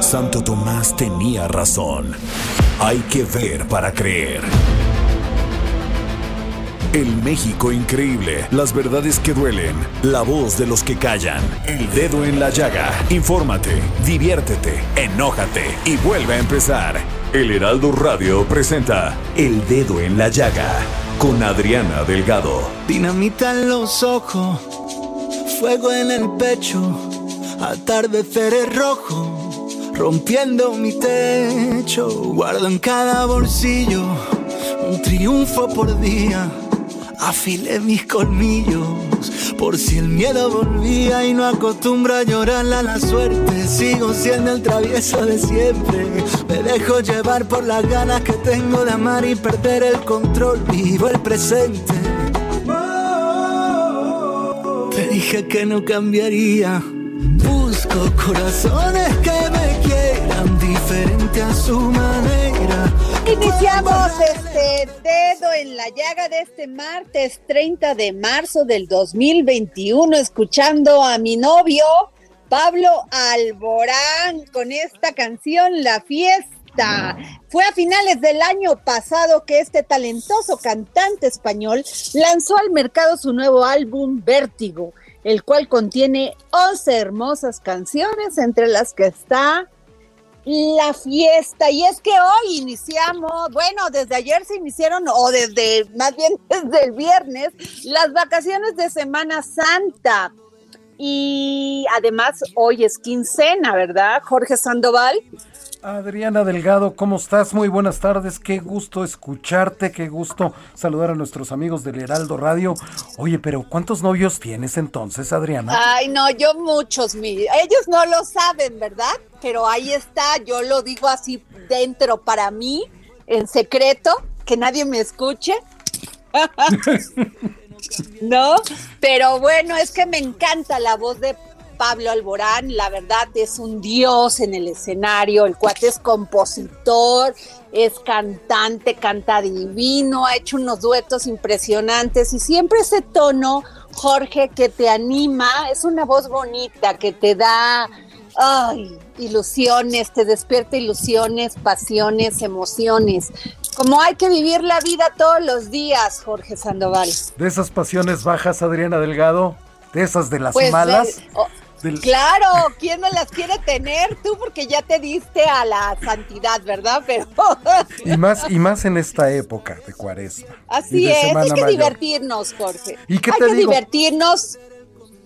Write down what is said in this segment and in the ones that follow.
Santo Tomás tenía razón. Hay que ver para creer. El México increíble, las verdades que duelen, la voz de los que callan, el dedo en la llaga. Infórmate, diviértete, enójate y vuelve a empezar. El Heraldo Radio presenta El Dedo en la Llaga con Adriana Delgado. Dinamita en los ojos, fuego en el pecho, atardeceres rojo, rompiendo mi techo. Guardo en cada bolsillo un triunfo por día. Afilé mis colmillos por si el miedo volvía y no acostumbro a llorar a la suerte. Sigo siendo el travieso de siempre. Me dejo llevar por las ganas que tengo de amar y perder el control. Vivo el presente. Te dije que no cambiaría. Busco corazones que diferente a su manera. Iniciamos este dedo en la llaga de este martes 30 de marzo del 2021 escuchando a mi novio Pablo Alborán con esta canción La Fiesta. Fue a finales del año pasado que este talentoso cantante español lanzó al mercado su nuevo álbum Vértigo, el cual contiene 11 hermosas canciones entre las que está la fiesta. Y es que hoy iniciamos, bueno, desde ayer se iniciaron, o desde, más bien desde el viernes, las vacaciones de Semana Santa. Y además hoy es quincena, ¿verdad, Jorge Sandoval? Adriana Delgado, ¿cómo estás? Muy buenas tardes, qué gusto escucharte, qué gusto saludar a nuestros amigos del Heraldo Radio. Oye, pero ¿cuántos novios tienes entonces, Adriana? Ay, no, yo muchos, mi. Ellos no lo saben, ¿verdad? Pero ahí está, yo lo digo así dentro para mí, en secreto, que nadie me escuche. ¿No? Pero bueno, es que me encanta la voz de Pablo Alborán, la verdad es un dios en el escenario, el cuate es compositor, es cantante, canta divino, ha hecho unos duetos impresionantes y siempre ese tono, Jorge, que te anima, es una voz bonita, que te da ay, ilusiones, te despierta ilusiones, pasiones, emociones. Como hay que vivir la vida todos los días, Jorge Sandoval. De esas pasiones bajas, Adriana Delgado, de esas de las pues, malas. Eh, oh, del... Claro, ¿quién no las quiere tener? Tú porque ya te diste a la santidad, ¿verdad? Pero y más y más en esta época de Cuaresma. Así es, hay que divertirnos, Jorge. ¿Y qué hay te que digo? divertirnos.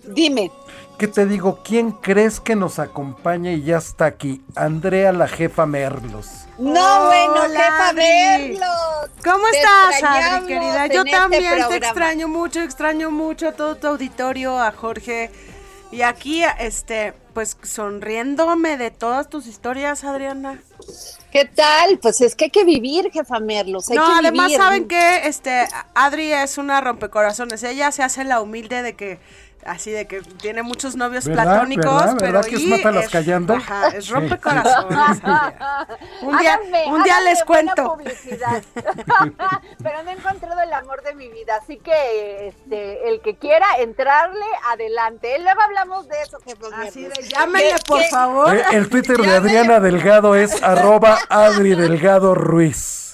Dime. ¿Qué te digo? ¿Quién crees que nos acompaña y ya está aquí? Andrea, la jefa Merlos. No, bueno, jefa Merlos. ¿Cómo Te estás, Adri, querida? Yo este también te extraño mucho, extraño mucho a todo tu auditorio, a Jorge. Y aquí, este, pues sonriéndome de todas tus historias, Adriana. ¿Qué tal? Pues es que hay que vivir, jefa Merlos. Hay no, que además vivir. saben que este Adri es una rompecorazones. Ella se hace la humilde de que así de que tiene muchos novios ¿Verdad? platónicos, ¿Verdad? pero ¿Verdad que es y mátalas callando? Ajá, es rompecorazones. Adriana. Un día, Háganme- un día háganme les cuento. Pero no he encontrado el amor de mi vida, así que este, el que quiera entrarle, adelante. Luego hablamos de eso, jefa Así de llámenle, ¿Qué- por qué- favor. Eh, el Twitter de Adriana Delgado es arroba Adri Delgado Ruiz.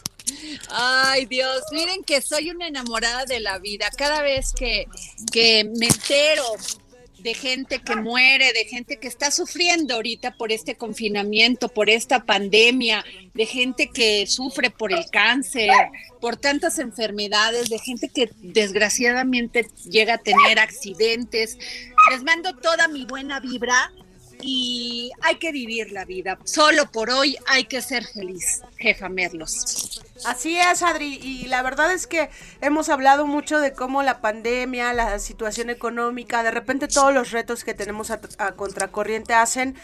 Ay, Dios, miren que soy una enamorada de la vida. Cada vez que, que me entero de gente que muere, de gente que está sufriendo ahorita por este confinamiento, por esta pandemia, de gente que sufre por el cáncer, por tantas enfermedades, de gente que desgraciadamente llega a tener accidentes. Les mando toda mi buena vibra y hay que vivir la vida. Solo por hoy hay que ser feliz, jefa Merlos. Así es, Adri, y la verdad es que hemos hablado mucho de cómo la pandemia, la situación económica, de repente todos los retos que tenemos a, contracorriente hacen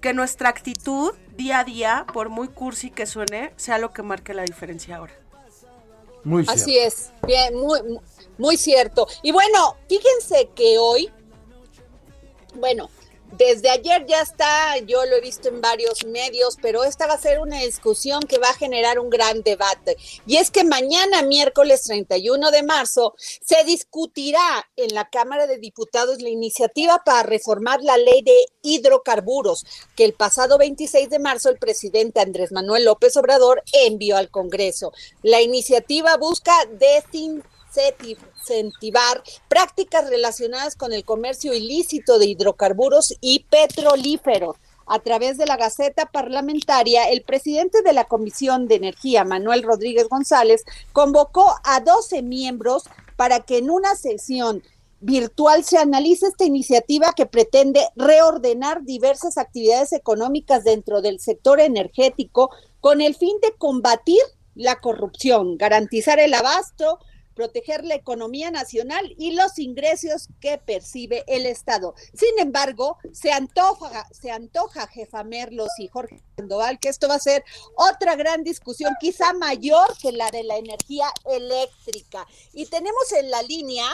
que nuestra actitud día a día, por muy cursi que suene, sea lo que marque la diferencia ahora. Muy cierto. Así es, bien, muy, muy cierto. Y bueno, fíjense que hoy, bueno, desde ayer ya está, yo lo he visto en varios medios, pero esta va a ser una discusión que va a generar un gran debate. Y es que mañana, miércoles 31 de marzo, se discutirá en la Cámara de Diputados la iniciativa para reformar la ley de hidrocarburos, que el pasado 26 de marzo el presidente Andrés Manuel López Obrador envió al Congreso. La iniciativa busca desinfectar incentivar prácticas relacionadas con el comercio ilícito de hidrocarburos y petrolíferos. A través de la Gaceta Parlamentaria, el presidente de la Comisión de Energía, Manuel Rodríguez González, convocó a 12 miembros para que en una sesión virtual se analice esta iniciativa que pretende reordenar diversas actividades económicas dentro del sector energético con el fin de combatir la corrupción, garantizar el abasto, proteger la economía nacional y los ingresos que percibe el Estado. Sin embargo, se antoja, se antoja, jefa Merlos y Jorge Sandoval, que esto va a ser otra gran discusión, quizá mayor que la de la energía eléctrica. Y tenemos en la línea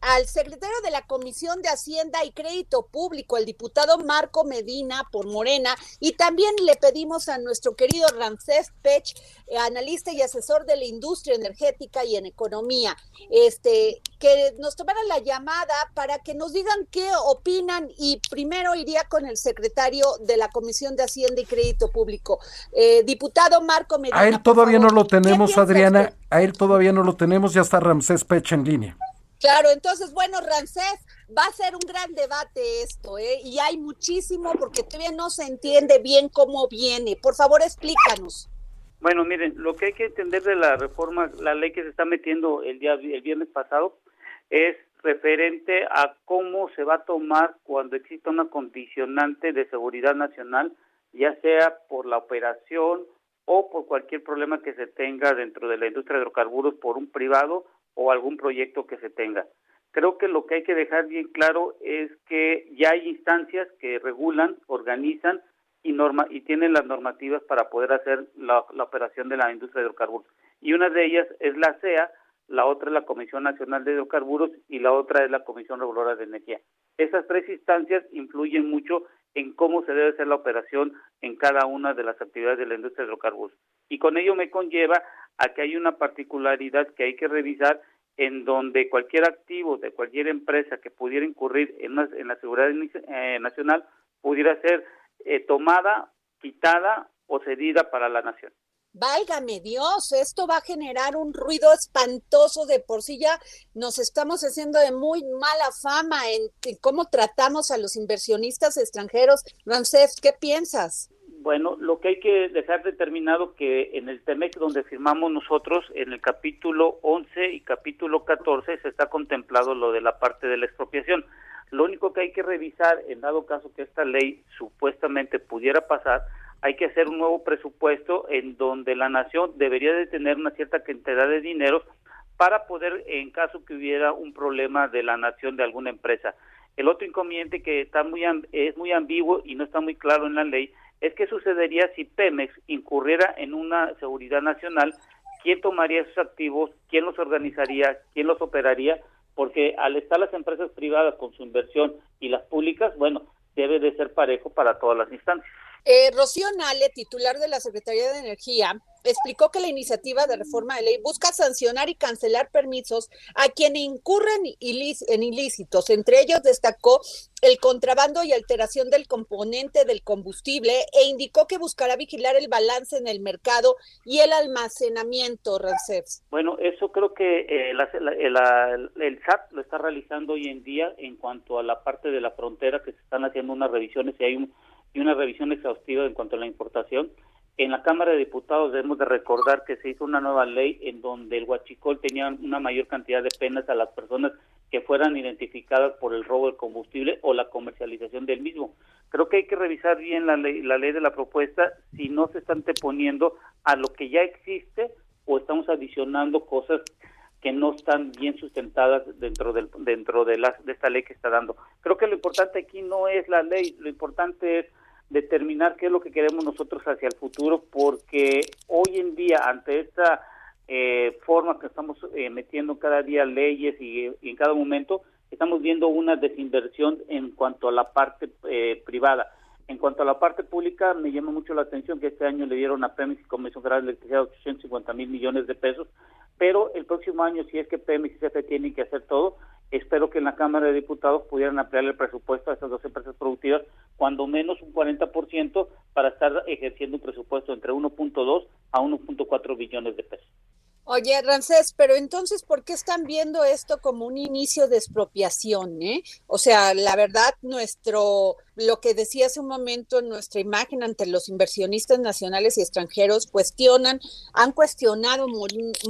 al secretario de la Comisión de Hacienda y Crédito Público, el diputado Marco Medina por Morena, y también le pedimos a nuestro querido Ramsés Pech, eh, analista y asesor de la industria energética y en economía, este, que nos tomara la llamada para que nos digan qué opinan y primero iría con el secretario de la Comisión de Hacienda y Crédito Público, eh, diputado Marco Medina. A él todavía no lo tenemos, Adriana, a él todavía no lo tenemos, ya está Ramsés Pech en línea. Claro, entonces, bueno, Rancés, va a ser un gran debate esto, ¿eh? Y hay muchísimo porque todavía no se entiende bien cómo viene. Por favor, explícanos. Bueno, miren, lo que hay que entender de la reforma, la ley que se está metiendo el día el viernes pasado es referente a cómo se va a tomar cuando exista una condicionante de seguridad nacional, ya sea por la operación o por cualquier problema que se tenga dentro de la industria de hidrocarburos por un privado o algún proyecto que se tenga. Creo que lo que hay que dejar bien claro es que ya hay instancias que regulan, organizan y, norma, y tienen las normativas para poder hacer la, operación de la industria de hidrocarburos. Y una de ellas es la CEA, la otra es la Comisión Nacional de Hidrocarburos y la otra es la Comisión Reguladora de Energía. Esas tres instancias influyen mucho en cómo se debe hacer la operación en cada una de las actividades de la industria de hidrocarburos. Y con ello me conlleva a que hay una particularidad que hay que revisar en donde cualquier activo de cualquier empresa que pudiera incurrir en, la seguridad eh, nacional pudiera ser eh, tomada, quitada o cedida para la nación. Válgame Dios, esto va a generar un ruido espantoso de por sí ya nos estamos haciendo de muy mala fama en, en cómo tratamos a los inversionistas extranjeros. Ramsés, ¿qué piensas? Bueno, lo que hay que dejar determinado que en el TEMEC donde firmamos nosotros, en el capítulo 11 y capítulo 14 se está contemplado lo de la parte de la expropiación. Lo único que hay que revisar, en dado caso que esta ley supuestamente pudiera pasar, hay que hacer un nuevo presupuesto en donde la nación debería de tener una cierta cantidad de dinero para poder, en caso que hubiera un problema de la nación de alguna empresa. El otro inconveniente que está muy es muy ambiguo y no está muy claro en la ley es qué sucedería si Pemex incurriera en una seguridad nacional, quién tomaría esos activos, quién los organizaría, quién los operaría, porque al estar las empresas privadas con su inversión y las públicas, bueno, debe de ser parejo para todas las instancias. Eh, Rocío Nale, titular de la Secretaría de Energía, explicó que la iniciativa de reforma de ley busca sancionar y cancelar permisos a quienes incurren en ilícitos. Entre ellos destacó el contrabando y alteración del componente del combustible e indicó que buscará vigilar el balance en el mercado y el almacenamiento, Rancés. Bueno, eso creo que eh, el SAT lo está realizando hoy en día en cuanto a la parte de la frontera que se están haciendo unas revisiones y hay un, y una revisión exhaustiva en cuanto a la importación en la Cámara de Diputados debemos de recordar que se hizo una nueva ley en donde el huachicol tenía una mayor cantidad de penas a las personas que fueran identificadas por el robo del combustible o la comercialización del mismo. Creo que hay que revisar bien la ley, la ley de la propuesta si no se están anteponiendo a lo que ya existe o estamos adicionando cosas que no están bien sustentadas dentro del dentro de la, de esta ley que está dando. Creo que lo importante aquí no es la ley, lo importante es determinar qué es lo que queremos nosotros hacia el futuro, porque hoy en día, ante esta eh, forma que estamos eh, metiendo cada día leyes y, en cada momento, estamos viendo una desinversión en cuanto a la parte eh, privada. En cuanto a la parte pública, me llama mucho la atención que este año le dieron a Pemex y Comisión Federal de Electricidad 850 mil millones de pesos, pero el próximo año, si es que Pemex y CFE tienen que hacer todo, espero que en la Cámara de Diputados pudieran ampliar el presupuesto a estas dos empresas productivas, cuando menos un 40%, para estar ejerciendo un presupuesto entre 1.2 a 1.4 billones de pesos. Oye, Rancés, pero entonces, ¿por qué están viendo esto como un inicio de expropiación? Eh? O sea, la verdad, nuestro, lo que decía hace un momento, nuestra imagen ante los inversionistas nacionales y extranjeros cuestionan, han cuestionado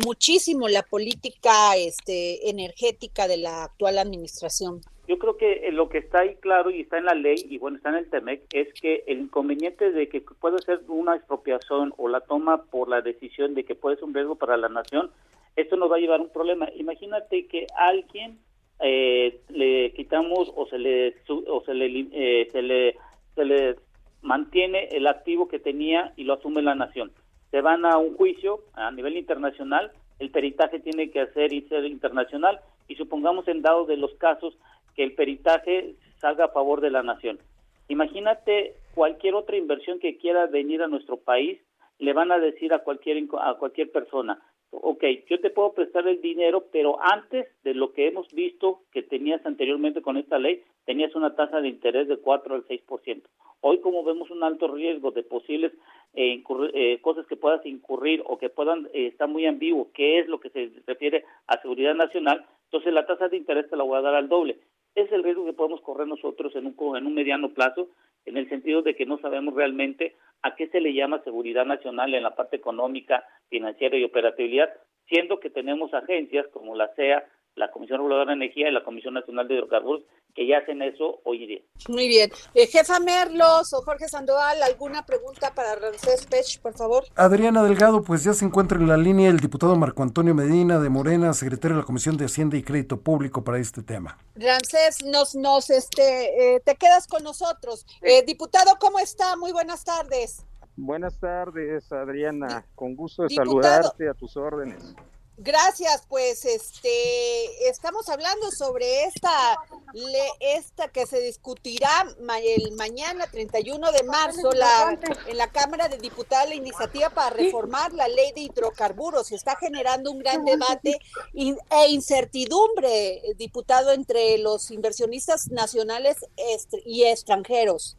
muchísimo la política este, energética de la actual administración. Yo creo que eh, lo que está ahí claro y está en la ley y bueno, está en el TEMEC es que el inconveniente de que puede ser una expropiación o la toma por la decisión de que puede ser un riesgo para la nación, esto nos va a llevar a un problema. Imagínate que alguien eh, le quitamos o se le o se le, eh, se le se le mantiene el activo que tenía y lo asume la nación. Se van a un juicio a nivel internacional, el peritaje tiene que hacer y ser internacional y supongamos en dado de los casos que el peritaje salga a favor de la nación. Imagínate cualquier otra inversión que quiera venir a nuestro país, le van a decir a cualquier a cualquier persona, ok, yo te puedo prestar el dinero, pero antes de lo que hemos visto que tenías anteriormente con esta ley, tenías una tasa de interés de 4 al 6%. Hoy como vemos un alto riesgo de posibles eh, eh, cosas que puedas incurrir o que puedan eh, muy ambiguo, qué es lo que se refiere a seguridad nacional, entonces la tasa de interés te la voy a dar al doble es el riesgo que podemos correr nosotros en un, en un mediano plazo, en el sentido de que no sabemos realmente a qué se le llama seguridad nacional en la parte económica, financiera y operatividad, siendo que tenemos agencias como la CEA, la Comisión Reguladora de Energía y la Comisión Nacional de Hidrocarburos que ya hacen eso hoy en día. Muy bien. Eh, jefa Merlos o Jorge Sandoval, ¿alguna pregunta para Rancés Pech, por favor? Adriana Delgado, pues ya se encuentra en la línea el diputado Marco Antonio Medina de Morena, secretario de la Comisión de Hacienda y Crédito Público para este tema. Rancés, nos, nos, este, eh, te quedas con nosotros. Eh, diputado, ¿cómo está? Muy buenas tardes. Buenas tardes, Adriana. Con gusto de saludarte a tus órdenes. Gracias, pues este estamos hablando sobre esta esta que se discutirá el mañana 31 de marzo la, en la Cámara de Diputados la iniciativa para reformar la ley de hidrocarburos. Está generando un gran debate e incertidumbre, diputado, entre los inversionistas nacionales y extranjeros.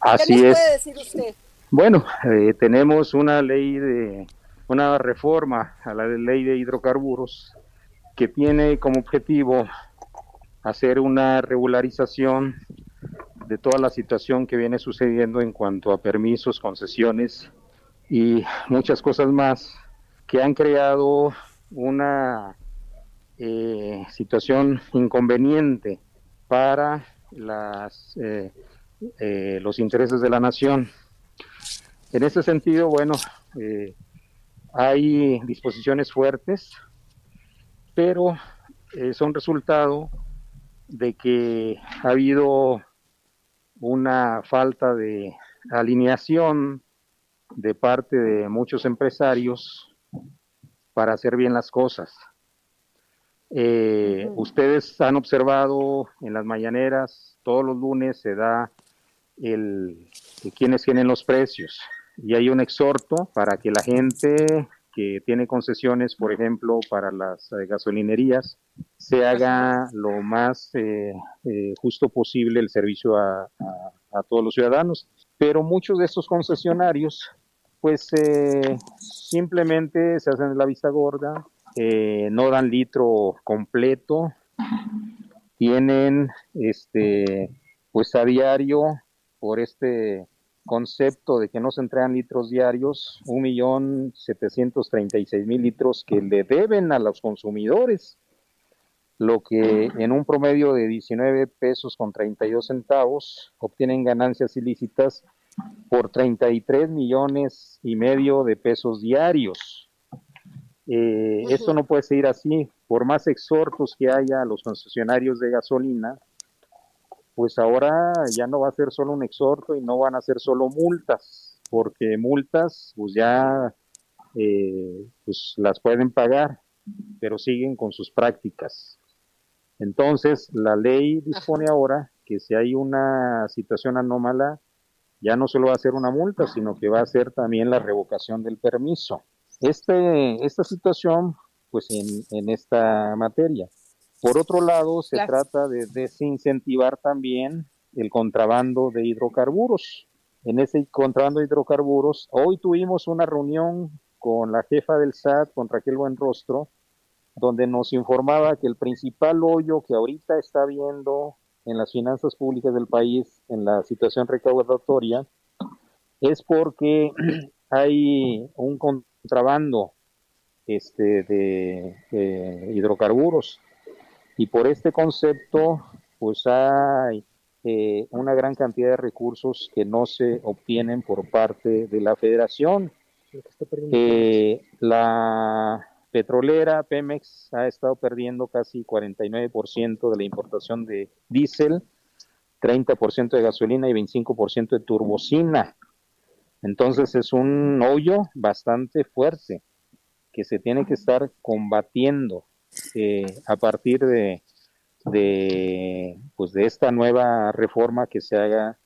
Así ¿Qué nos puede decir usted? Bueno, eh, tenemos una ley de una reforma a la ley de hidrocarburos que tiene como objetivo hacer una regularización de toda la situación que viene sucediendo en cuanto a permisos, concesiones y muchas cosas más que han creado una eh, situación inconveniente para las, eh, eh, los intereses de la nación. En ese sentido, bueno, hay disposiciones fuertes, pero eh, son resultado de que ha habido una falta de alineación de parte de muchos empresarios para hacer bien las cosas. Eh, ustedes han observado en las mañaneras, todos los lunes se da el, de quiénes tienen los precios y hay un exhorto para que la gente que tiene concesiones, por ejemplo, para las eh, gasolinerías, se haga lo más eh, eh, justo posible el servicio a, todos los ciudadanos. Pero muchos de estos concesionarios, pues simplemente se hacen la vista gorda, no dan litro completo, tienen, este, pues a diario por este concepto de que no se entregan litros diarios, un millón setecientos treinta y seis mil litros que le deben a los consumidores, lo que en un promedio de 19 pesos con 32 centavos obtienen ganancias ilícitas por 33 millones y medio de pesos diarios. Eh, esto no puede seguir así. Por más exhortos que haya a los concesionarios de gasolina, pues ahora ya no va a ser solo un exhorto y no van a ser solo multas, porque multas pues ya eh, pues las pueden pagar, pero siguen con sus prácticas. Entonces, la ley dispone ahora que si hay una situación anómala, ya no solo va a ser una multa, sino que va a ser también la revocación del permiso. Este, esta situación, pues en, en esta materia. Por otro lado, se trata de desincentivar también el contrabando de hidrocarburos. En ese contrabando de hidrocarburos, hoy tuvimos una reunión con la jefa del SAT, con Raquel Buenrostro, donde nos informaba que el principal hoyo que ahorita está viendo en las finanzas públicas del país, en la situación recaudatoria, es porque hay un contrabando este, de hidrocarburos y por este concepto, pues hay eh, una gran cantidad de recursos que no se obtienen por parte de la federación. Eh, la petrolera Pemex ha estado perdiendo casi 49% de la importación de diésel, 30% de gasolina y 25% de turbocina. Entonces es un hoyo bastante fuerte que se tiene que estar combatiendo eh, a partir de, de, pues de esta nueva reforma que se haga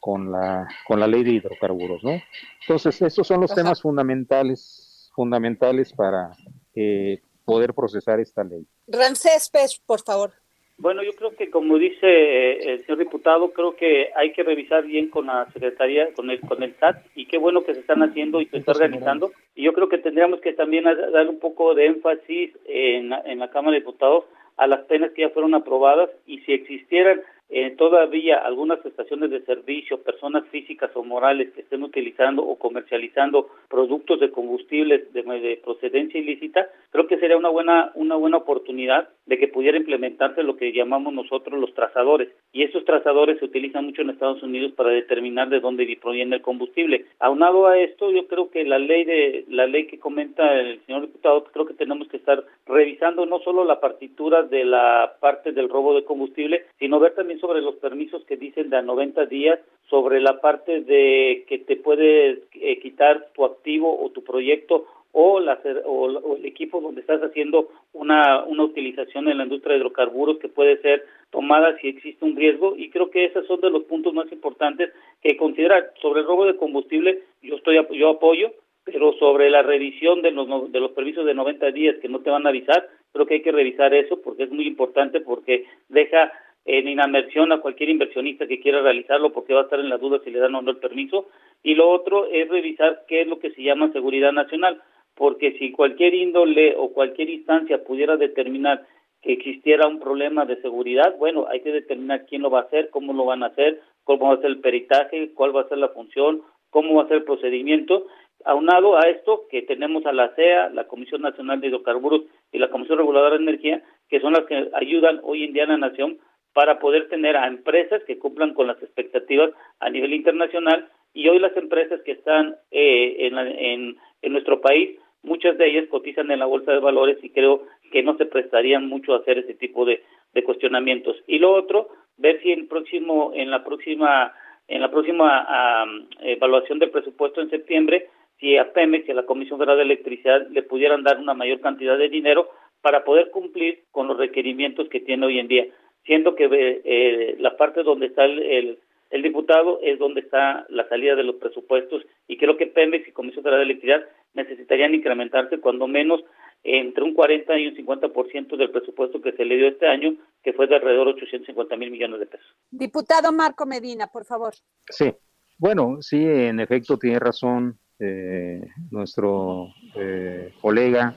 con la, con la ley de hidrocarburos, ¿no? Entonces, estos son los temas fundamentales, fundamentales para eh, poder procesar esta ley. Rancés Pech, por favor. Bueno, yo creo que como dice eh, el señor diputado, creo que hay que revisar bien con la Secretaría, con el, con el SAT, y qué bueno que se están haciendo y se está organizando. Y yo creo que tendríamos que también dar un poco de énfasis en, en la Cámara de Diputados a las penas que ya fueron aprobadas y si existieran eh, todavía algunas estaciones de servicio, personas físicas o morales que estén utilizando o comercializando productos de combustibles de, de, procedencia ilícita, creo que sería una buena una buena oportunidad de que pudiera implementarse lo que llamamos nosotros los trazadores. Y esos trazadores se utilizan mucho en Estados Unidos para determinar de dónde proviene el combustible. Aunado a esto, yo creo que la ley de la ley que comenta el señor diputado, creo que tenemos que estar revisando no solo la partitura de la parte del robo de combustible, sino ver también sobre los permisos que dicen de a 90 días, sobre la parte de que te puede eh, quitar tu activo o tu proyecto o, la, o, el equipo donde estás haciendo una, una utilización en la industria de hidrocarburos que puede ser tomada si existe un riesgo y creo que esos son de los puntos más importantes que considerar. Sobre el robo de combustible yo estoy yo apoyo, pero sobre la revisión de los, de los permisos de 90 días que no te van a avisar, creo que hay que revisar eso porque es muy importante porque deja en inmersión a cualquier inversionista que quiera realizarlo porque va a estar en la duda si le dan o no el permiso. Y lo otro es revisar qué es lo que se llama seguridad nacional porque si cualquier índole o cualquier instancia pudiera determinar que existiera un problema de seguridad, bueno, hay que determinar quién lo va a hacer, cómo lo van a hacer, cómo va a ser el peritaje, cuál va a ser la función, cómo va a ser el procedimiento. Aunado a esto, que tenemos a la CEA, la Comisión Nacional de Hidrocarburos y la Comisión Reguladora de Energía, que son las que ayudan hoy en día a la nación para poder tener a empresas que cumplan con las expectativas a nivel internacional y hoy las empresas que están eh, en, en, en nuestro país muchas de ellas cotizan en la bolsa de valores y creo que no se prestarían mucho a hacer ese tipo de, cuestionamientos. Y lo otro, ver si en próximo, en la próxima, en la próxima evaluación del presupuesto en septiembre, si a Pemex y a la Comisión Federal de Electricidad le pudieran dar una mayor cantidad de dinero para poder cumplir con los requerimientos que tiene hoy en día, siendo que eh, la parte donde está el, el diputado es donde está la salida de los presupuestos y creo que Pemex y Comisión Federal de Electricidad necesitarían incrementarse cuando menos entre un 40 y un 50% del presupuesto que se le dio este año, que fue de alrededor de 850 mil millones de pesos. Diputado Marco Medina, por favor. Sí, bueno, sí, en efecto tiene razón eh, nuestro eh, colega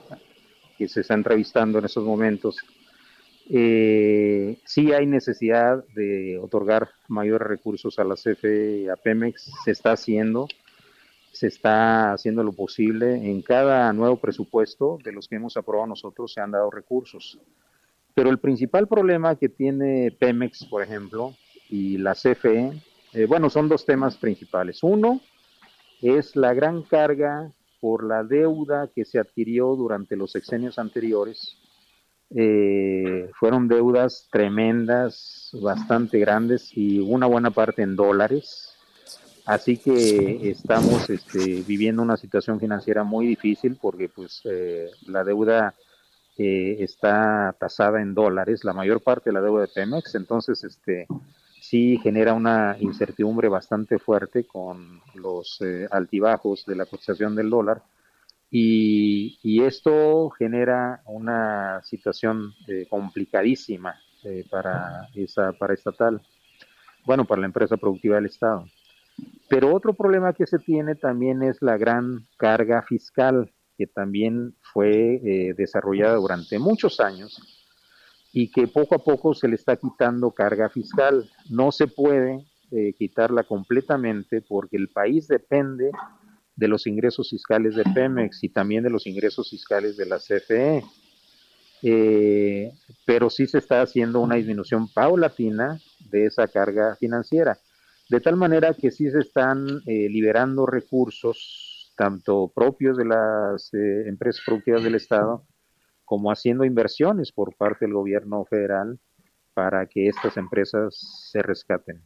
que se está entrevistando en estos momentos. Eh, sí hay necesidad de otorgar mayores recursos a la CFE y a Pemex, se está haciendo se está haciendo lo posible. En cada nuevo presupuesto de los que hemos aprobado nosotros se han dado recursos. Pero el principal problema que tiene Pemex, por ejemplo, y la CFE, eh, bueno, son dos temas principales. Uno es la gran carga por la deuda que se adquirió durante los sexenios anteriores. Eh, fueron deudas tremendas, bastante grandes y una buena parte en dólares. Así que estamos este, viviendo una situación financiera muy difícil porque pues eh, la deuda eh, está tasada en dólares, la mayor parte de la deuda de Pemex, entonces este sí genera una incertidumbre bastante fuerte con los eh, altibajos de la cotización del dólar y, esto genera una situación complicadísima para esa para estatal, bueno para la empresa productiva del Estado. Pero otro problema que se tiene también es la gran carga fiscal, que también fue eh, desarrollada durante muchos años y que poco a poco se le está quitando carga fiscal. No se puede eh, quitarla completamente porque el país depende de los ingresos fiscales de Pemex y también de los ingresos fiscales de la CFE. Eh, pero sí se está haciendo una disminución paulatina de esa carga financiera. De tal manera que sí se están eh, liberando recursos, tanto propios de las eh, empresas productivas del Estado, como haciendo inversiones por parte del gobierno federal para que estas empresas se rescaten.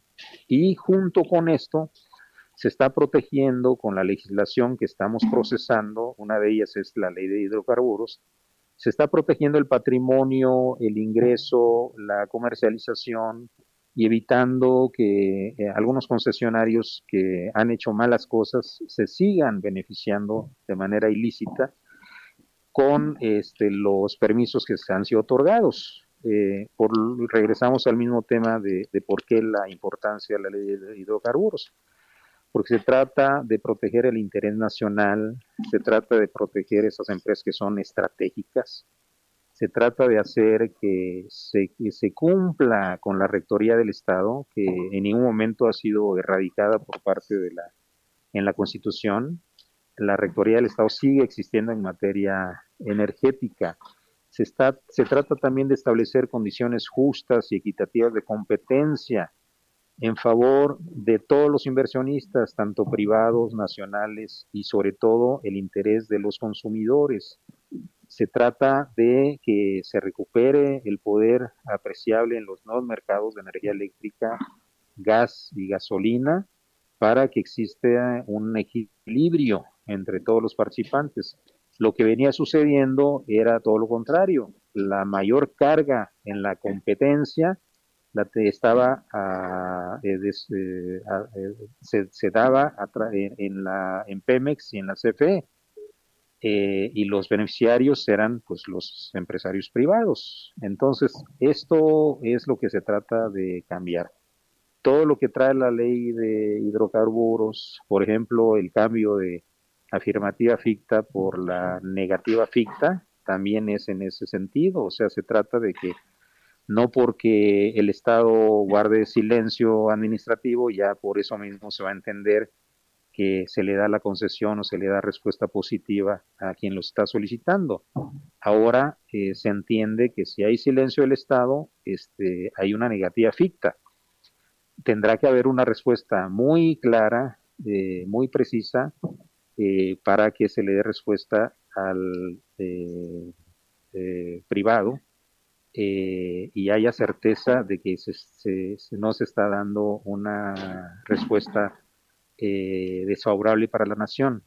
Y junto con esto, se está protegiendo con la legislación que estamos procesando, una de ellas es la ley de hidrocarburos, se está protegiendo el patrimonio, el ingreso, la comercialización, y evitando que eh, algunos concesionarios que han hecho malas cosas se sigan beneficiando de manera ilícita con este, los permisos que se han sido otorgados. Eh, por, regresamos al mismo tema de, de, por qué la importancia de la ley de hidrocarburos, porque se trata de proteger el interés nacional, se trata de proteger esas empresas que son estratégicas, se trata de hacer que se, se cumpla con la rectoría del Estado, que en ningún momento ha sido erradicada por parte de la, en la Constitución. La rectoría del Estado sigue existiendo en materia energética. Se, está, se trata también de establecer condiciones justas y equitativas de competencia en favor de todos los inversionistas, tanto privados, nacionales y sobre todo el interés de los consumidores se trata de que se recupere el poder apreciable en los nuevos mercados de energía eléctrica, gas y gasolina para que exista un equilibrio entre todos los participantes. Lo que venía sucediendo era todo lo contrario. La mayor carga en la competencia la estaba eh, eh, eh, se, daba en, la, en Pemex y en la CFE y los beneficiarios serán pues los empresarios privados. Entonces, esto es lo que se trata de cambiar. Todo lo que trae la ley de hidrocarburos, por ejemplo, el cambio de afirmativa ficta por la negativa ficta, también es en ese sentido. O sea, se trata de que no porque el Estado guarde silencio administrativo, ya por eso mismo se va a entender que se le da la concesión o se le da respuesta positiva a quien lo está solicitando. Ahora eh, se entiende que si hay silencio del Estado, este, hay una negativa ficta. Tendrá que haber una respuesta muy clara, eh, muy precisa, eh, para que se le dé respuesta al privado y haya certeza de que no se está dando una respuesta eh, desfavorable para la nación.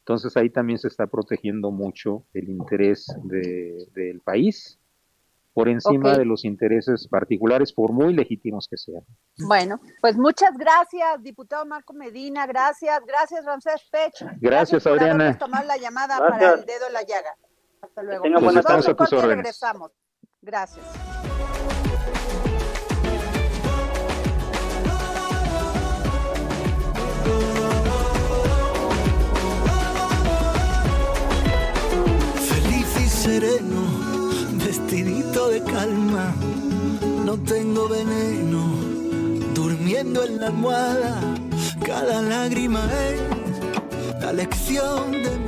Entonces ahí también se está protegiendo mucho el interés del país por encima de los intereses particulares, por muy legítimos que sean. Bueno, pues muchas gracias, diputado Marco Medina, gracias, gracias Ramsés Pech. Gracias, Adriana. Por tomar la llamada para el dedo en la llaga. Hasta luego. A tus órdenes. regresamos. Gracias. Feliz y sereno, vestidito de calma, no tengo veneno, durmiendo en la almohada, cada lágrima es la lección de mi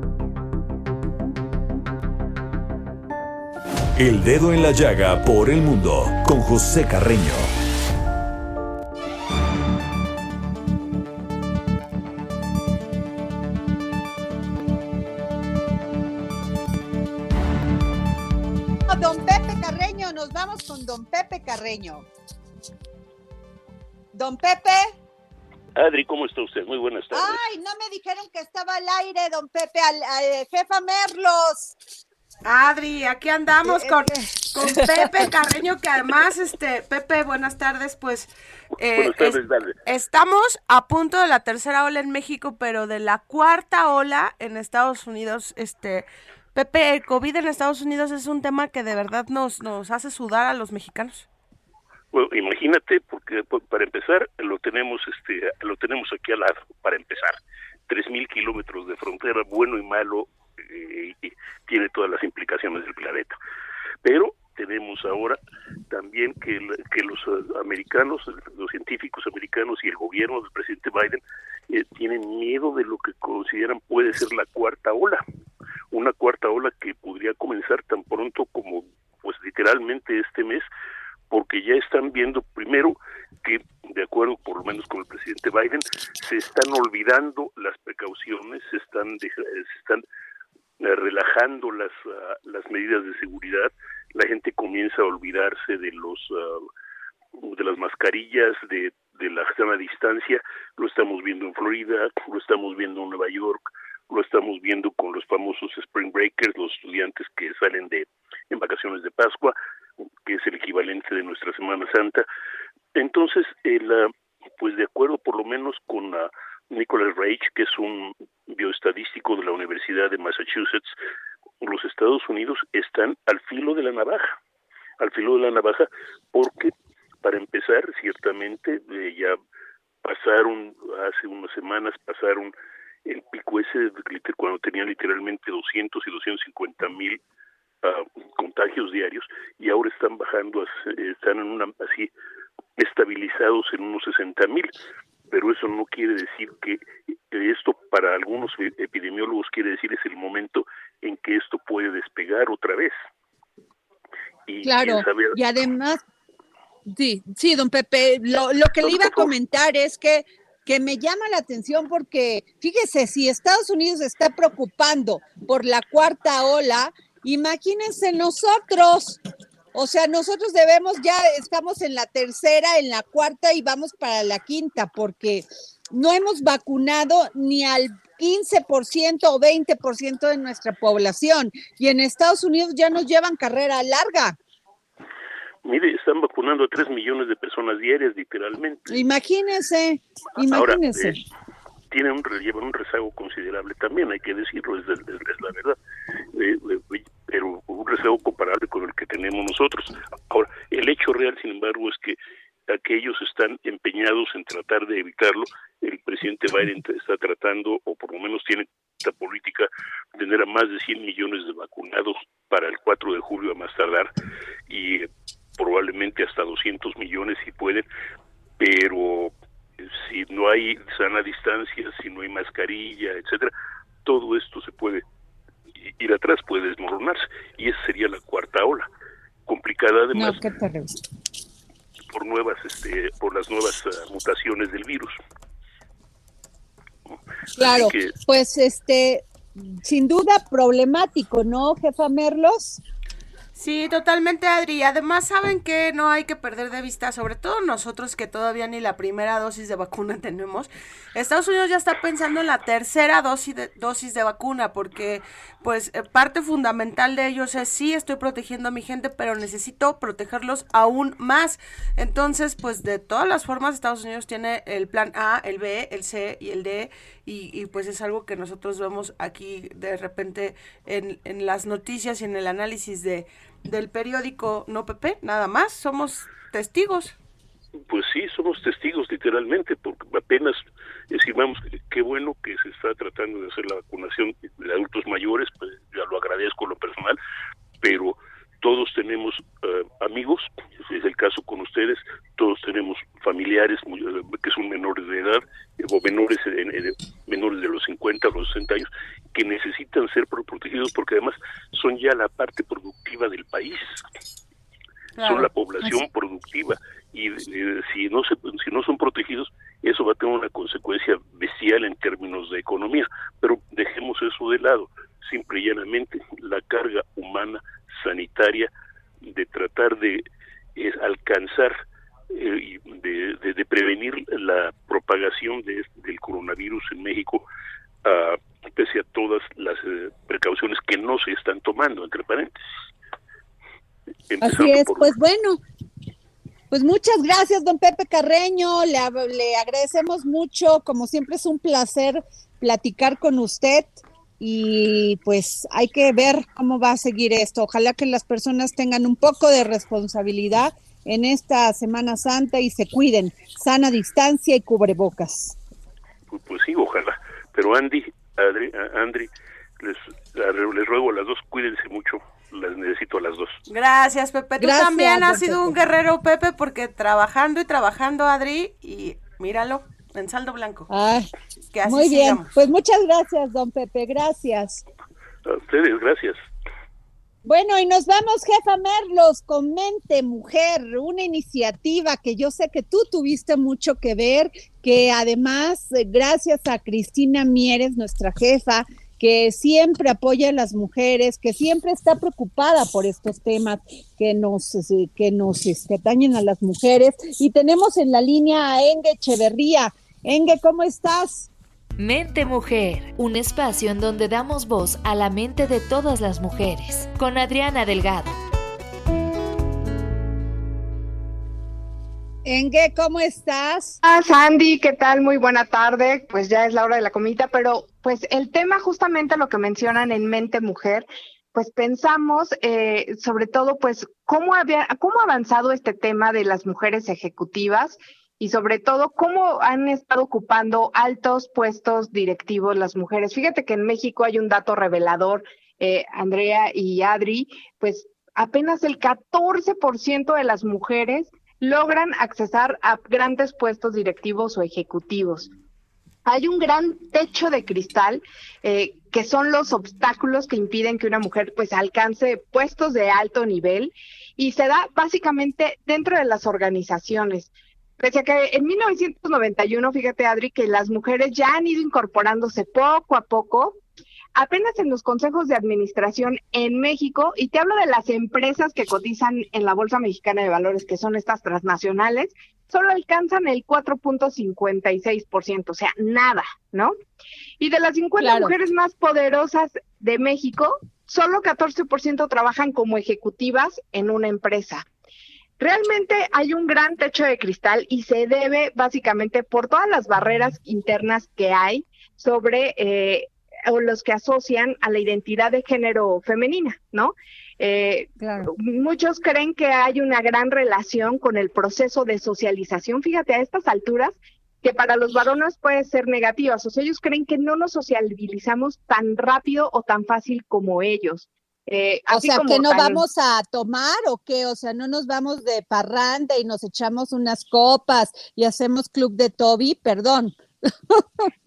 El dedo en la llaga por el mundo con José Carreño. Don Pepe Carreño, nos vamos con Don Pepe Carreño. Don Pepe. Adri, ¿cómo está usted? Muy buenas tardes. Ay, no me dijeron que estaba al aire, don Pepe, al, jefa Merlos. Adri, aquí andamos con, con Pepe Carreño, que además, este, Pepe, buenas tardes, pues eh, estamos a punto de la tercera ola en México, pero de la cuarta ola en Estados Unidos, este, Pepe, el COVID en Estados Unidos es un tema que de verdad nos, nos hace sudar a los mexicanos. Bueno, imagínate, porque pues, para empezar lo tenemos, este, lo tenemos aquí al lado, para empezar, tres mil kilómetros de frontera, bueno y malo, todas las implicaciones del planeta. Pero tenemos ahora también que, que los eh, americanos, los científicos americanos y el gobierno del presidente Biden eh, tienen miedo de lo que consideran puede ser la cuarta ola, una cuarta ola que podría comenzar tan pronto como pues literalmente este mes, porque ya están viendo primero que, de acuerdo por lo menos con el presidente Biden, se están olvidando las precauciones, se están, se están eh, relajando las, ah, las medidas de seguridad, la gente comienza a olvidarse de los ah, de las mascarillas, de, de la sana distancia, lo estamos viendo en Florida, lo estamos viendo en Nueva York, lo estamos viendo con los famosos Spring Breakers, los estudiantes que salen de en vacaciones de Pascua, que es el equivalente de nuestra Semana Santa. Entonces, el, ah, pues de acuerdo por lo menos con la Nicholas Reich, que es un bioestadístico de la Universidad de Massachusetts, los Estados Unidos están al filo de la navaja, al filo de la navaja, porque para empezar, ciertamente eh, ya pasaron, hace unas semanas pasaron el pico ese cuando tenían literalmente 200 y 250 mil ah, contagios diarios y ahora están bajando, están en una así estabilizados en unos 60 mil. Pero eso no quiere decir que esto para algunos e-, epidemiólogos quiere decir es el momento en que esto puede despegar otra vez. Y claro, y además, sí, sí, don Pepe, lo, lo que le iba a comentar es que, que me llama la atención porque, fíjese, si Estados Unidos está preocupando por la cuarta ola, imagínense nosotros, O sea, nosotros debemos, ya estamos en la tercera, en la cuarta y vamos para la quinta, porque no hemos vacunado ni al 15% o 20% de nuestra población. Y en Estados Unidos ya nos llevan carrera larga. Mire, están vacunando a 3 millones de personas diarias, literalmente. Imagínense, imagínense. Ahora, eh, tienen un, llevan un rezago considerable también, hay que decirlo, es, la verdad. Eh, eh, pero un rezago comparable con el que tenemos nosotros. Ahora, el hecho real, sin embargo, es que aquellos están empeñados en tratar de evitarlo. El presidente Biden está tratando, o por lo menos tiene esta política, tener a más de 100 millones de vacunados para el 4 de julio a más tardar y probablemente hasta 200 millones si pueden, pero si no hay sana distancia, si no hay mascarilla, etcétera, todo esto se puede ir atrás, puede desmoronarse y esa sería la cuarta ola, complicada además por nuevas, este, por las nuevas uh, mutaciones del virus. Claro, pues este, sin duda problemático, ¿no, jefa Merlos? Sí, totalmente, Adri. Además, saben que no hay que perder de vista, sobre todo nosotros que todavía ni la primera dosis de vacuna tenemos. Estados Unidos ya está pensando en la tercera dosis de, dosis de vacuna, porque pues eh, parte fundamental de ellos es sí, estoy protegiendo a mi gente, pero necesito protegerlos aún más. Entonces, pues de todas las formas, Estados Unidos tiene el plan A, el B, el C y el D, y, y pues es algo que nosotros vemos aquí de repente en, en las noticias y en el análisis de del periódico No Pepe, nada más, somos testigos. Pues sí, somos testigos literalmente, porque apenas estimamos que qué bueno que se está tratando de hacer la vacunación de adultos mayores, pues ya lo agradezco lo personal, pero todos tenemos eh, amigos, es el caso con ustedes, todos tenemos familiares eh, que son menores de edad o menores, menores de los 50 o los 60 años que necesitan ser protegidos porque además son ya la parte productiva del país. Son la población productiva. Y eh, si no se, si no son protegidos eso va a tener una consecuencia bestial en términos de economía, pero dejemos eso de lado, simple y llanamente la carga humana sanitaria de tratar de alcanzar eh, de, de, prevenir la propagación de, del coronavirus en México uh, pese a todas las eh, precauciones que no se están tomando, entre paréntesis. Así es, pues bueno, pues muchas gracias, don Pepe Carreño, le, le agradecemos mucho, como siempre es un placer platicar con usted y pues hay que ver cómo va a seguir esto. Ojalá que las personas tengan un poco de responsabilidad en esta Semana Santa y se cuiden, sana distancia y cubrebocas. Pues, pues sí, ojalá. Pero Andy, Adri, Andri, les, les ruego a las dos, cuídense mucho, las necesito a las dos. Gracias, Pepe. Tú también has sido un guerrero, Pepe, porque trabajando y trabajando, Adri, y míralo, en saldo blanco. muy bien, pues muchas gracias, don Pepe, gracias. A ustedes, gracias. Bueno, y nos vamos, jefa Merlos, con Mente Mujer, una iniciativa que yo sé que tú tuviste mucho que ver, que además, eh, gracias a Cristina Mieres, nuestra jefa, que siempre apoya a las mujeres, que siempre está preocupada por estos temas que nos, eh, que nos este, atañen a las mujeres. Y tenemos en la línea a Enge Echeverría. Enge, ¿cómo estás? Mente Mujer, un espacio en donde damos voz a la mente de todas las mujeres, con Adriana Delgado. Engue, ¿cómo estás? Ah, Sandy, ¿qué tal? Muy buena tarde. Pues ya es la hora de la comida, pero pues el tema justamente lo que mencionan en Mente Mujer, pues pensamos eh, sobre todo pues cómo, había, cómo ha avanzado este tema de las mujeres ejecutivas y sobre todo cómo han estado ocupando altos puestos directivos las mujeres. Fíjate que en México hay un dato revelador, eh, Andrea y Adri, pues apenas el 14% de las mujeres logran accesar a grandes puestos directivos o ejecutivos. Hay un gran techo de cristal eh, que son los obstáculos que impiden que una mujer pues alcance puestos de alto nivel y se da básicamente dentro de las organizaciones. Pese a que en 1991, fíjate Adri, que las mujeres ya han ido incorporándose poco a poco, apenas en los consejos de administración en México, y te hablo de las empresas que cotizan en la Bolsa Mexicana de Valores, que son estas transnacionales, solo alcanzan el 4.56%, o sea, nada, ¿no? Y de las 50 mujeres más poderosas de México, solo 14% trabajan como ejecutivas en una empresa. Realmente hay un gran techo de cristal y se debe básicamente por todas las barreras internas que hay sobre eh, o los que asocian a la identidad de género femenina, ¿no? Eh, muchos creen que hay una gran relación con el proceso de socialización. Fíjate, a estas alturas, que para los varones puede ser negativa. O sea, ellos creen que no nos socializamos tan rápido o tan fácil como ellos. Eh, o sea, que no vamos a tomar o qué, o sea, no nos vamos de parranda y nos echamos unas copas y hacemos club de Toby, perdón.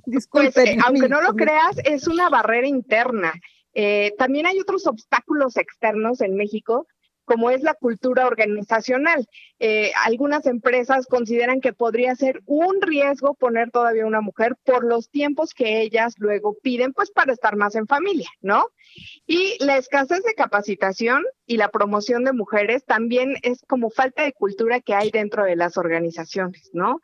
Disculpen. Pues, eh, aunque no lo creas, es una barrera interna. Eh, también hay otros obstáculos externos en México como es la cultura organizacional. Eh, algunas empresas consideran que podría ser un riesgo poner todavía una mujer por los tiempos que ellas luego piden, pues para estar más en familia, ¿no? Y la escasez de capacitación y la promoción de mujeres también es como falta de cultura que hay dentro de las organizaciones, ¿no?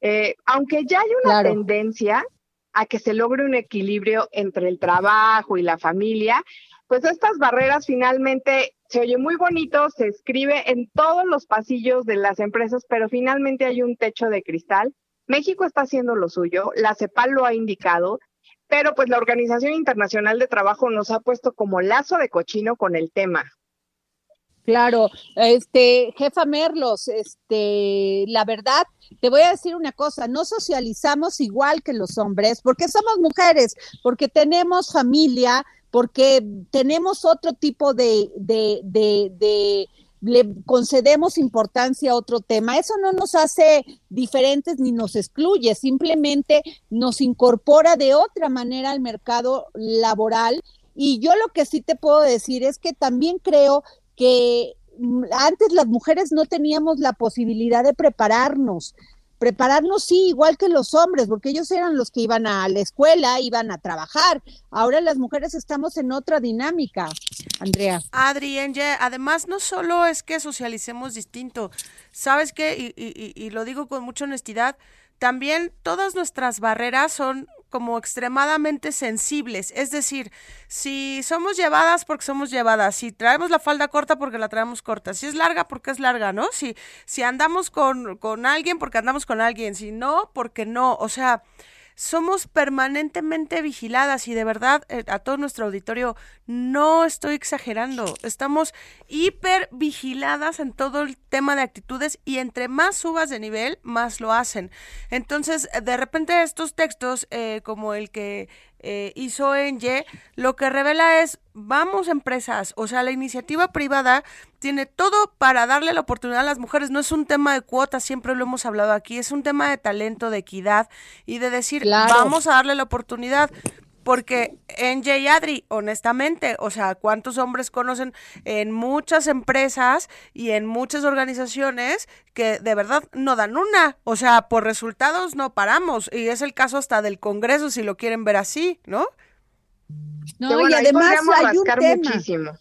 Eh, aunque ya hay una tendencia a que se logre un equilibrio entre el trabajo y la familia, pues estas barreras finalmente se oye muy bonito, se escribe en todos los pasillos de las empresas, pero finalmente hay un techo de cristal. México está haciendo lo suyo, la CEPAL lo ha indicado, pero pues la Organización Internacional de Trabajo nos ha puesto como lazo de cochino con el tema. Claro, este, jefa Merlos, este, la verdad, te voy a decir una cosa, no socializamos igual que los hombres, porque somos mujeres, porque tenemos familia, porque tenemos otro tipo de, de, de, le concedemos importancia a otro tema. Eso no nos hace diferentes ni nos excluye, simplemente nos incorpora de otra manera al mercado laboral. Y yo lo que sí te puedo decir es que también creo que mm, antes las mujeres no teníamos la posibilidad de prepararnos prepararnos sí, igual que los hombres, porque ellos eran los que iban a la escuela, iban a trabajar. Ahora las mujeres estamos en otra dinámica, Andrea. Adri, además no solo es que socialicemos distinto, ¿sabes qué? Y, y, y lo digo con mucha honestidad, también todas nuestras barreras son como extremadamente sensibles. Es decir, si somos llevadas porque somos llevadas, si traemos la falda corta porque la traemos corta, si es larga porque es larga, ¿no? Si, si andamos con, con alguien porque andamos con alguien, si no, porque no. O sea, somos permanentemente vigiladas y de verdad eh, a todo nuestro auditorio no estoy exagerando, estamos hiper vigiladas en todo el tema de actitudes y entre más subas de nivel, más lo hacen. Entonces, de repente estos textos, eh, como el que eh, hizo en Y, lo que revela es, vamos empresas, o sea, la iniciativa privada tiene todo para darle la oportunidad a las mujeres, no es un tema de cuotas, siempre lo hemos hablado aquí, es un tema de talento, de equidad y de decir, vamos a darle la oportunidad. Porque en J. Adri, honestamente, o sea, ¿cuántos hombres conocen en muchas empresas y en muchas organizaciones que de verdad no dan una? O sea, por resultados no paramos. Y es el caso hasta del Congreso, si lo quieren ver así, ¿no? No, y además hay un tema. Muchísimo.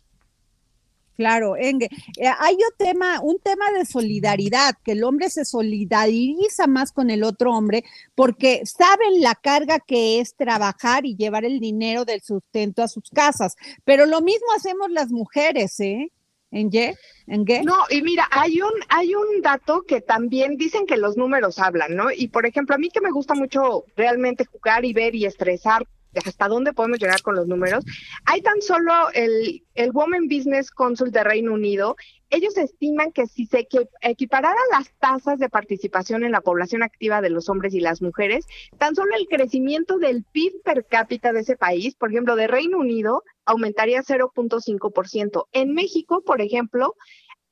Claro, Enge. Eh, hay un tema, un tema de solidaridad, que el hombre se solidariza más con el otro hombre porque saben la carga que es trabajar y llevar el dinero del sustento a sus casas. Pero lo mismo hacemos las mujeres, ¿eh? ¿En qué? ¿En qué? No, y mira, hay un, hay un dato que también dicen que los números hablan, ¿no? Y por ejemplo, a mí que me gusta mucho realmente jugar y ver y estresar hasta dónde podemos llegar con los números. Hay tan solo el, el Women Business Council de Reino Unido, ellos estiman que si se equipararan las tasas de participación en la población activa de los hombres y las mujeres, tan solo el crecimiento del PIB per cápita de ese país, por ejemplo, de Reino Unido, aumentaría 0.5%. En México, por ejemplo,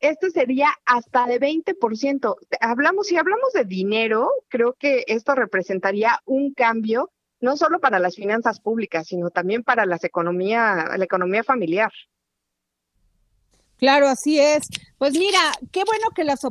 este sería hasta de 20%. Hablamos, si hablamos de dinero, creo que esto representaría un cambio no solo para las finanzas públicas, sino también para las economía, la economía familiar. Claro, así es. Pues mira, qué bueno que las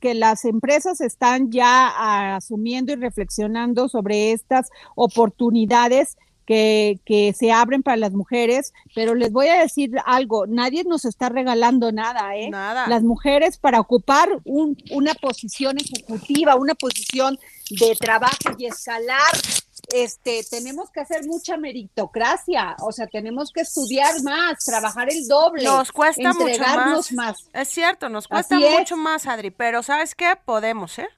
que las empresas están ya asumiendo y reflexionando sobre estas oportunidades que, que se abren para las mujeres, pero les voy a decir algo, nadie nos está regalando nada, ¿eh? Nada. Las mujeres para ocupar un, una posición ejecutiva, una posición de trabajo y escalar este, tenemos que hacer mucha meritocracia, o sea, tenemos que estudiar más, trabajar el doble. Nos cuesta mucho más. Es cierto, nos cuesta mucho más, Adri, pero ¿sabes qué? Podemos, ¿eh?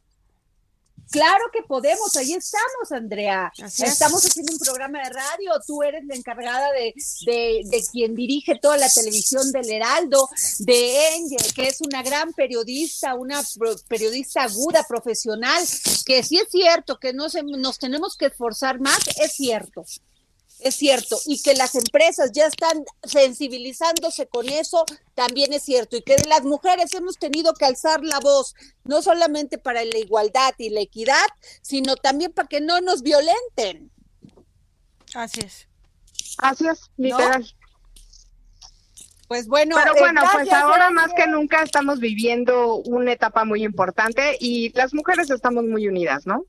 Claro que podemos, ahí estamos, Andrea. estamos haciendo un programa de radio, tú eres la encargada de, de, quien dirige toda la televisión del Heraldo, de Angel, que es una gran periodista, una periodista aguda, profesional, que sí es cierto que no nos tenemos que esforzar más, es cierto, es cierto, y que las empresas ya están sensibilizándose con eso, también es cierto, y que las mujeres hemos tenido que alzar la voz, no solamente para la igualdad y la equidad, sino también para que no nos violenten. Así es. Así es, literal. Pues bueno, pero eh, bueno, pues ahora más que nunca estamos viviendo una etapa muy importante y las mujeres estamos muy unidas, ¿no?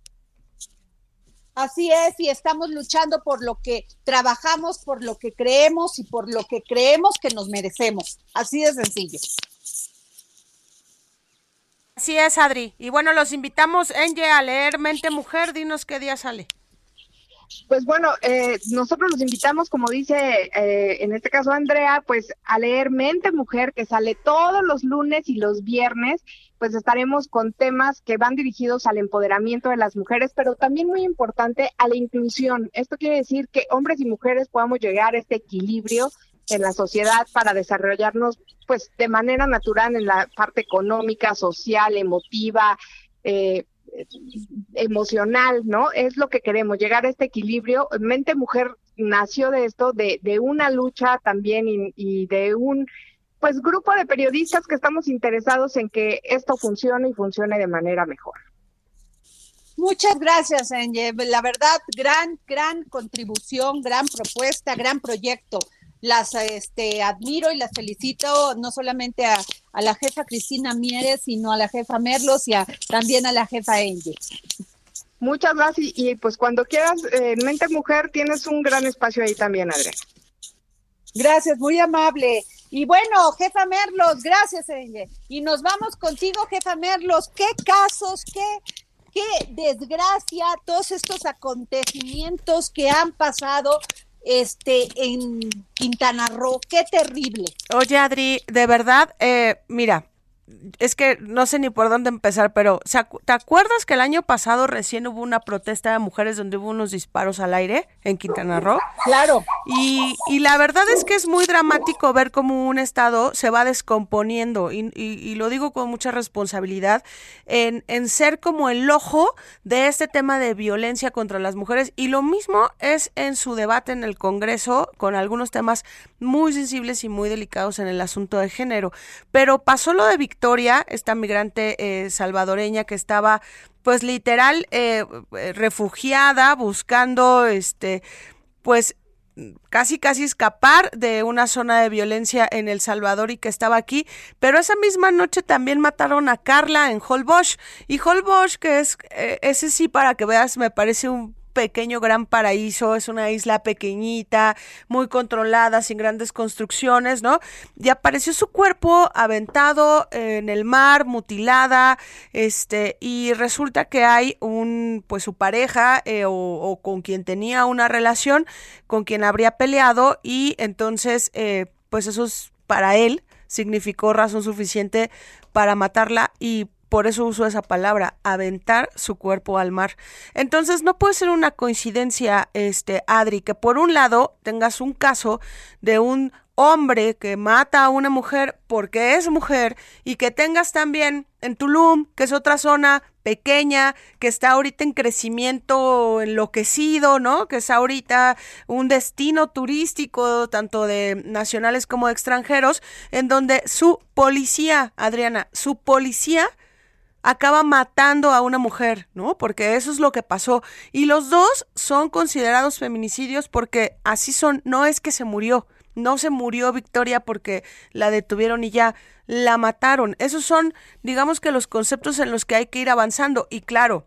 Así es, y estamos luchando por lo que trabajamos, por lo que creemos y por lo que creemos que nos merecemos. Así de sencillo. Así es, Adri. Y bueno, los invitamos, Enge, a leer Mente Mujer. Dinos qué día sale. Pues bueno, eh, nosotros los invitamos, como dice eh, en este caso Andrea, pues a leer Mente Mujer, que sale todos los lunes y los viernes, pues estaremos con temas que van dirigidos al empoderamiento de las mujeres, pero también muy importante a la inclusión. Esto quiere decir que hombres y mujeres podamos llegar a este equilibrio en la sociedad para desarrollarnos pues de manera natural en la parte económica, social, emotiva, eh, emocional, ¿no? Es lo que queremos, llegar a este equilibrio. Mente Mujer nació de esto, de, de una lucha también y, de un pues grupo de periodistas que estamos interesados en que esto funcione y funcione de manera mejor. Muchas gracias, Enge. La verdad, gran, gran contribución, gran propuesta, gran proyecto las este, admiro y las felicito no solamente a, la jefa Cristina Mieres, sino a la jefa Merlos y también a la jefa Enge. Muchas gracias y, pues cuando quieras, en Mente Mujer tienes un gran espacio ahí también, Adrián. Gracias, muy amable. Y bueno, jefa Merlos, gracias, Enge. Y nos vamos contigo, jefa Merlos. ¿Qué casos, qué, qué desgracia, todos estos acontecimientos que han pasado este en Quintana Roo. Qué terrible. Oye, Adri, de verdad, eh, mira, es que no sé ni por dónde empezar, pero ¿te acuerdas que el año pasado recién hubo una protesta de mujeres donde hubo unos disparos al aire en Quintana Roo? Claro. Y, y la verdad es que es muy dramático ver cómo un estado se va descomponiendo, y, y, lo digo con mucha responsabilidad, en, en ser como el ojo de este tema de violencia contra las mujeres. Y lo mismo es en su debate en el Congreso con algunos temas muy sensibles y muy delicados en el asunto de género. Pero pasó lo de Victoria, esta migrante eh, salvadoreña que estaba pues literal eh, refugiada buscando este pues casi casi escapar de una zona de violencia en El Salvador y que estaba aquí, pero esa misma noche también mataron a Carla en Holbox. Y Holbox que es eh, ese sí para que veas me parece un pequeño gran paraíso, es una isla pequeñita, muy controlada, sin grandes construcciones, ¿no? Y apareció su cuerpo aventado en el mar, mutilada, este, y resulta que hay un, pues su pareja eh, o, con quien tenía una relación, con quien habría peleado, y entonces, eh, pues eso es para él significó razón suficiente para matarla y por eso uso esa palabra, aventar su cuerpo al mar. Entonces no puede ser una coincidencia, este, Adri, que por un lado tengas un caso de un hombre que mata a una mujer porque es mujer y que tengas también en Tulum, que es otra zona pequeña, que está ahorita en crecimiento enloquecido, ¿no? Que es ahorita un destino turístico tanto de nacionales como de extranjeros, en donde su policía, Adriana, su policía acaba matando a una mujer, ¿no? Porque eso es lo que pasó. Y los dos son considerados feminicidios porque así son, no es que se murió, no se murió Victoria porque la detuvieron y ya la mataron. Esos son, digamos que los conceptos en los que hay que ir avanzando. Y claro,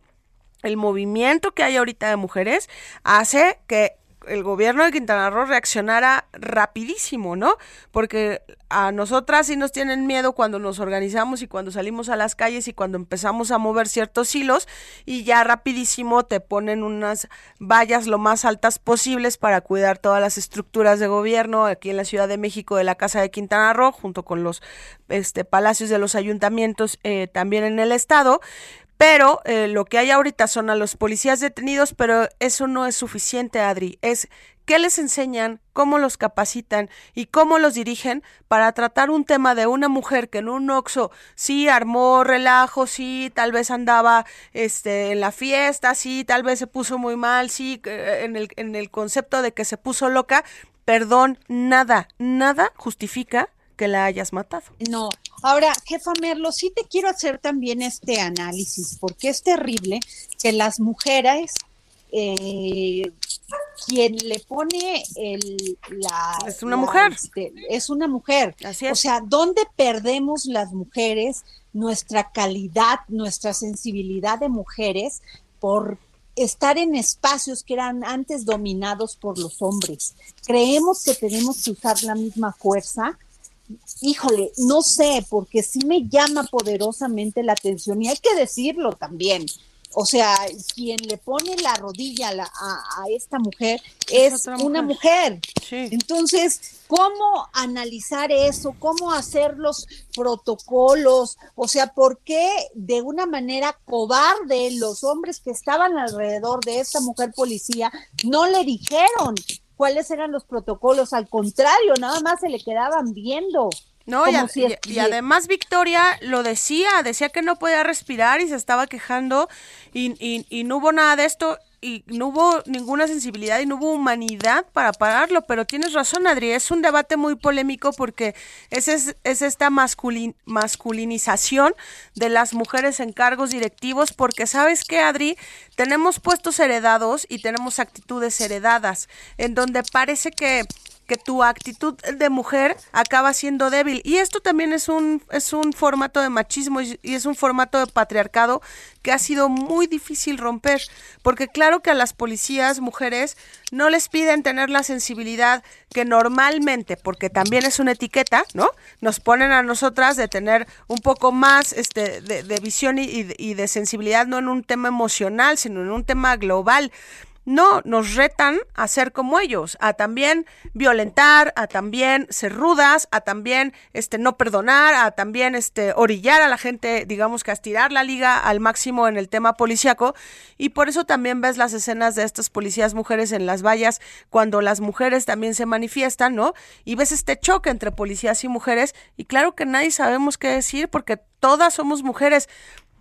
el movimiento que hay ahorita de mujeres hace que el gobierno de Quintana Roo reaccionara rapidísimo, ¿no? Porque a nosotras sí nos tienen miedo cuando nos organizamos y cuando salimos a las calles y cuando empezamos a mover ciertos hilos y ya rapidísimo te ponen unas vallas lo más altas posibles para cuidar todas las estructuras de gobierno aquí en la Ciudad de México de la Casa de Quintana Roo junto con los este, palacios de los ayuntamientos eh, también en el estado pero eh, lo que hay ahorita son a los policías detenidos, pero eso no es suficiente, Adri. Es qué les enseñan, cómo los capacitan y cómo los dirigen para tratar un tema de una mujer que en un oxo sí armó relajo, sí, tal vez andaba este, en la fiesta, sí, tal vez se puso muy mal, sí, en el, en el concepto de que se puso loca. Perdón, nada, nada justifica que la hayas matado. No, ahora, jefa Merlo, sí te quiero hacer también este análisis, porque es terrible que las mujeres, eh, quien le pone el, la... Es una mujer. Este, es una mujer. Así es. O sea, ¿dónde perdemos las mujeres nuestra calidad, nuestra sensibilidad de mujeres por estar en espacios que eran antes dominados por los hombres. Creemos que tenemos que usar la misma fuerza híjole, no sé, porque sí me llama poderosamente la atención y hay que decirlo también. O sea, quien le pone la rodilla a, esta mujer es, una mujer. Entonces, ¿cómo analizar eso? ¿Cómo hacer los protocolos? O sea, ¿por qué de una manera cobarde los hombres que estaban alrededor de esta mujer policía no le dijeron cuáles eran los protocolos, al contrario, nada más se le quedaban viendo. No, y, y, además Victoria lo decía, decía que no podía respirar y se estaba quejando y, y, y no hubo nada de esto y no hubo ninguna sensibilidad y no hubo humanidad para pararlo, pero tienes razón, Adri, es un debate muy polémico porque es, es, esta masculinización de las mujeres en cargos directivos, porque sabes que, Adri, tenemos puestos heredados y tenemos actitudes heredadas, en donde parece que que tu actitud de mujer acaba siendo débil. Y esto también es un, es un formato de machismo y, es un formato de patriarcado que ha sido muy difícil romper. Porque claro que a las policías mujeres no les piden tener la sensibilidad que normalmente, porque también es una etiqueta, ¿no? Nos ponen a nosotras de tener un poco más este, de, visión y de sensibilidad, no en un tema emocional, sino en un tema global. No, nos retan a ser como ellos, a también violentar, a también ser rudas, a también este no perdonar, a también este orillar a la gente, digamos que a estirar la liga al máximo en el tema policíaco y por eso también ves las escenas de estas policías mujeres en las vallas cuando las mujeres también se manifiestan, ¿no? Y ves este choque entre policías y mujeres y claro que nadie sabemos qué decir porque todas somos mujeres,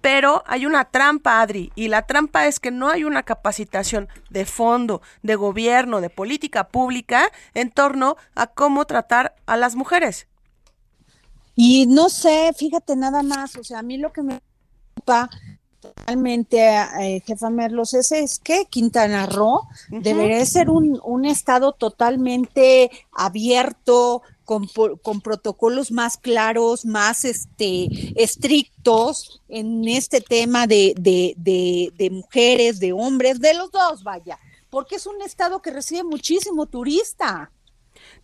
pero hay una trampa, Adri, y la trampa es que no hay una capacitación de fondo, de gobierno, de política pública en torno a cómo tratar a las mujeres. Y no sé, fíjate nada más, o sea, a mí lo que me preocupa totalmente, eh, jefa Merlos, es, es que Quintana Roo debería ser un, un estado totalmente abierto, con, con, protocolos más claros, más este, estrictos en este tema de, de, de, mujeres, de hombres, de los dos, vaya, porque es un estado que recibe muchísimo turista.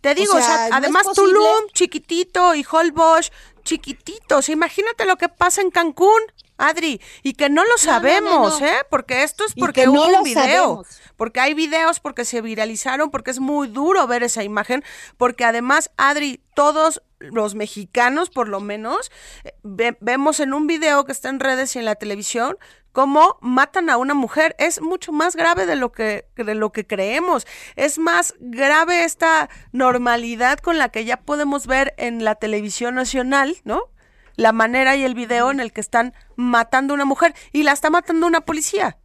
Te digo, además Tulum, chiquitito, y Holbox, chiquititos. Imagínate lo que pasa en Cancún. Adri, y que no lo sabemos, ¿eh? Porque esto es porque hubo un video, porque hay videos, porque se viralizaron, porque es muy duro ver esa imagen, porque además, Adri, todos los mexicanos, por lo menos, vemos en un video que está en redes y en la televisión cómo matan a una mujer. Es mucho más grave de lo que, de lo que creemos. Es más grave esta normalidad con la que ya podemos ver en la televisión nacional, ¿no? la manera y el video en el que están matando a una mujer y la está matando una policía.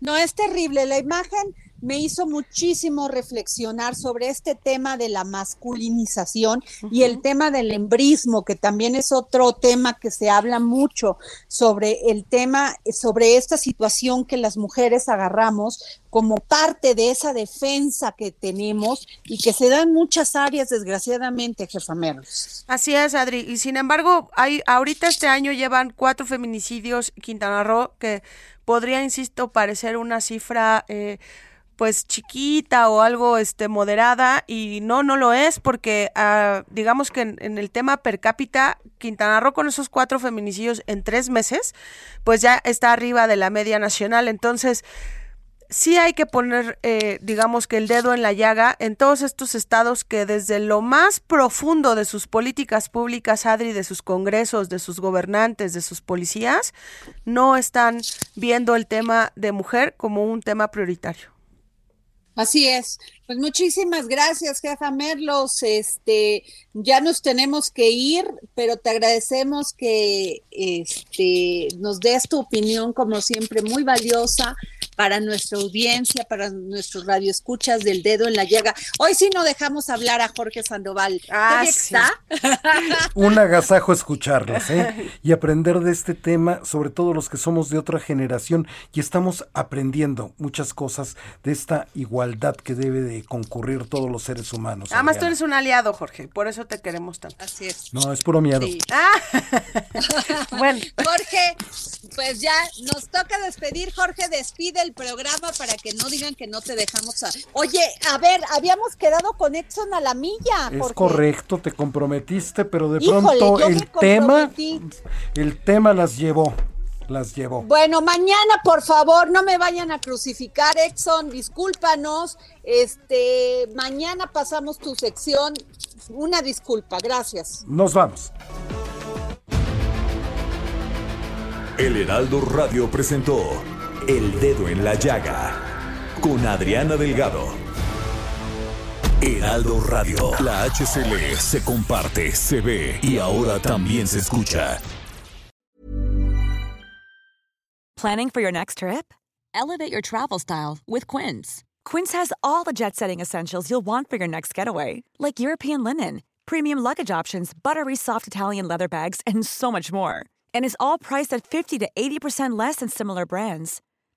No, es terrible. La imagen me hizo muchísimo reflexionar sobre este tema de la masculinización y el tema del embrismo, que también es otro tema que se habla mucho sobre el tema, sobre esta situación que las mujeres agarramos como parte de esa defensa que tenemos y que se da en muchas áreas, desgraciadamente, jefa Merlos. Así es, Adri. Y sin embargo, hay, ahorita este año llevan cuatro feminicidios Quintana Roo, que podría, insisto, parecer una cifra... Eh, pues chiquita o algo este moderada y no no lo es porque ah, digamos que en, el tema per cápita Quintana Roo con esos cuatro feminicidios en tres meses pues ya está arriba de la media nacional. Entonces sí hay que poner, eh, digamos que el dedo en la llaga en todos estos estados que desde lo más profundo de sus políticas públicas, Adri, de sus congresos, de sus gobernantes, de sus policías, no están viendo el tema de mujer como un tema prioritario. Así es. Pues muchísimas gracias, jefa Merlos. Este, ya nos tenemos que ir, pero te agradecemos que este, nos des tu opinión, como siempre, muy valiosa para nuestra audiencia, para nuestros radioescuchas del dedo en la llaga. Hoy sí no dejamos hablar a Jorge Sandoval. Ah, está? Un agasajo escucharlas ¿eh? y aprender de este tema, sobre todo los que somos de otra generación y estamos aprendiendo muchas cosas de esta igualdad que debe de concurrir todos los seres humanos. Además, tú eres un aliado, Jorge, por eso te queremos tanto. Así es. No, es puro miedo. Ah. bueno. Jorge, pues ya nos toca despedir. Jorge, despide el programa para que no digan que no te dejamos. A... Oye, a ver, habíamos quedado con Exxon a la milla. Es correcto, te comprometiste, pero de pronto el tema, el tema las llevó. Las llevó. Bueno, mañana, por favor, no me vayan a crucificar, Exxon, discúlpanos. Este, mañana pasamos tu sección. Una disculpa, gracias. Nos vamos. El Heraldo Radio presentó el Dedo en la Llaga con Adriana Delgado. Heraldo Radio, la HCL se comparte, se ve y ahora también se escucha. Planning for your next trip? Elevate your travel style with Quince. Quince has all the jet setting essentials you'll want for your next getaway, like European linen, premium luggage options, buttery soft Italian leather bags, and so much more. And is all priced at 50 to 80% less than similar brands.